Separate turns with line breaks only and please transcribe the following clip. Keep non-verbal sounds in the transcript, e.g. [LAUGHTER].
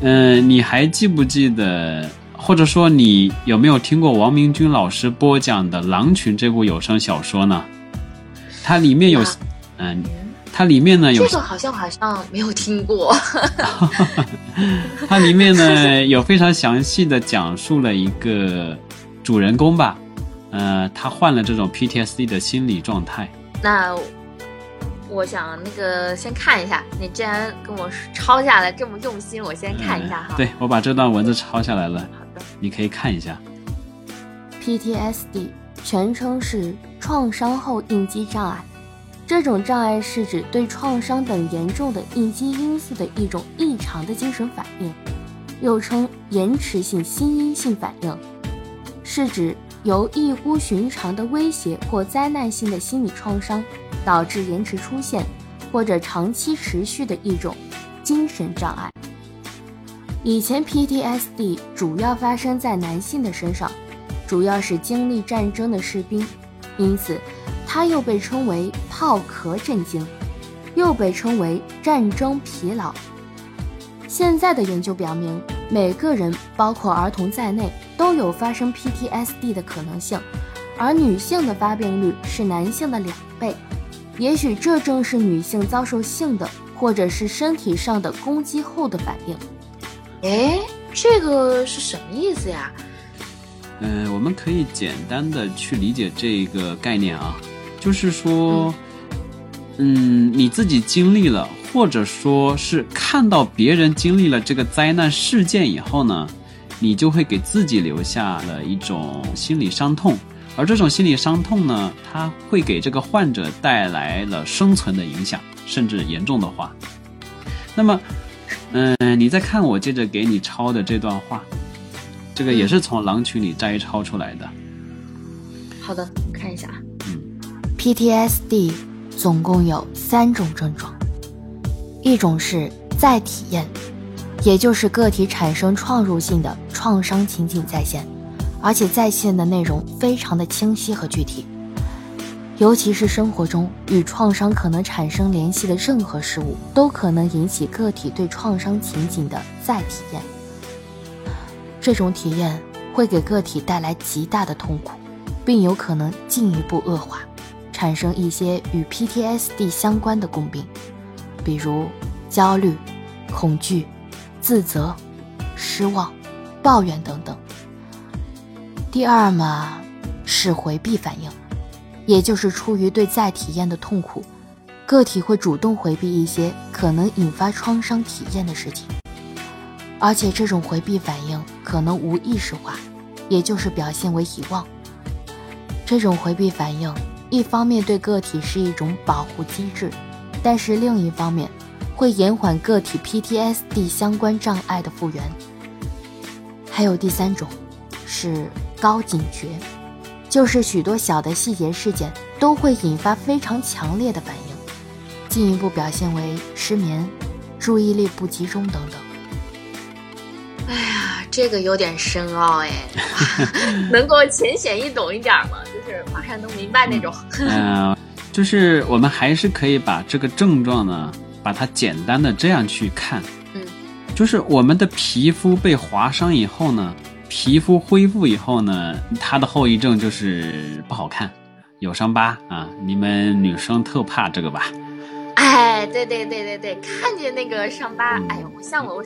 嗯，你还记不记得，或者说你有没有听过王明军老师播讲的《狼群》这部有声小说呢？它里面有，嗯，它里面呢有
这个好像好像没有听过。[LAUGHS] [LAUGHS]
它里面呢有非常详细的讲述了一个主人公吧，呃，他患了这种 PTSD 的心理状态。
那我想那个先看一下，你既然跟我抄下来这么用心，我先看一下哈。
对，我把这段文字抄下来了。
好的。
你可以看一下。
PTSD 全称是创伤后应激障碍，这种障碍是指对创伤等严重的应激因素的一种异常的精神反应，又称延迟性心因性反应，是指由异乎寻常的威胁或灾难性的心理创伤导致延迟出现或者长期持续的一种精神障碍。以前 PTSD 主要发生在男性的身上。主要是经历战争的士兵，因此它又被称为炮壳震惊，又被称为战争疲劳。现在的研究表明，每个人，包括儿童在内，都有发生 PTSD 的可能性，而女性的发病率是男性的两倍。也许这正是女性遭受性的或者是身体上的攻击后的反应。
哎，这个是什么意思呀？
嗯，我们可以简单的去理解这个概念啊，就是说，嗯，你自己经历了，或者说是看到别人经历了这个灾难事件以后呢，你就会给自己留下了一种心理伤痛，而这种心理伤痛呢，它会给这个患者带来了生存的影响，甚至严重的话。那么，嗯，你再看我接着给你抄的这段话。这个也是从狼群里摘抄出来的。
好的，看一下啊。
嗯，PTSD 总共有三种症状，一种是再体验，也就是个体产生创入性的创伤情景再现，而且在线的内容非常的清晰和具体，尤其是生活中与创伤可能产生联系的任何事物，都可能引起个体对创伤情景的再体验。这种体验会给个体带来极大的痛苦，并有可能进一步恶化，产生一些与 PTSD 相关的共病，比如焦虑、恐惧、自责、失望、抱怨等等。第二嘛，是回避反应，也就是出于对再体验的痛苦，个体会主动回避一些可能引发创伤体验的事情。而且这种回避反应可能无意识化，也就是表现为遗忘。这种回避反应一方面对个体是一种保护机制，但是另一方面会延缓个体 PTSD 相关障碍的复原。还有第三种，是高警觉，就是许多小的细节事件都会引发非常强烈的反应，进一步表现为失眠、注意力不集中等等。
哎呀，这个有点深奥哎，[LAUGHS] 能够浅显易懂一点吗？就是马上能明白那种。
嗯，[LAUGHS] 就是我们还是可以把这个症状呢，把它简单的这样去看。
嗯，
就是我们的皮肤被划伤以后呢，皮肤恢复以后呢，它的后遗症就是不好看，有伤疤啊。你们女生特怕这个吧？
哎，对对对对对，看见那个伤疤，哎呦，像我。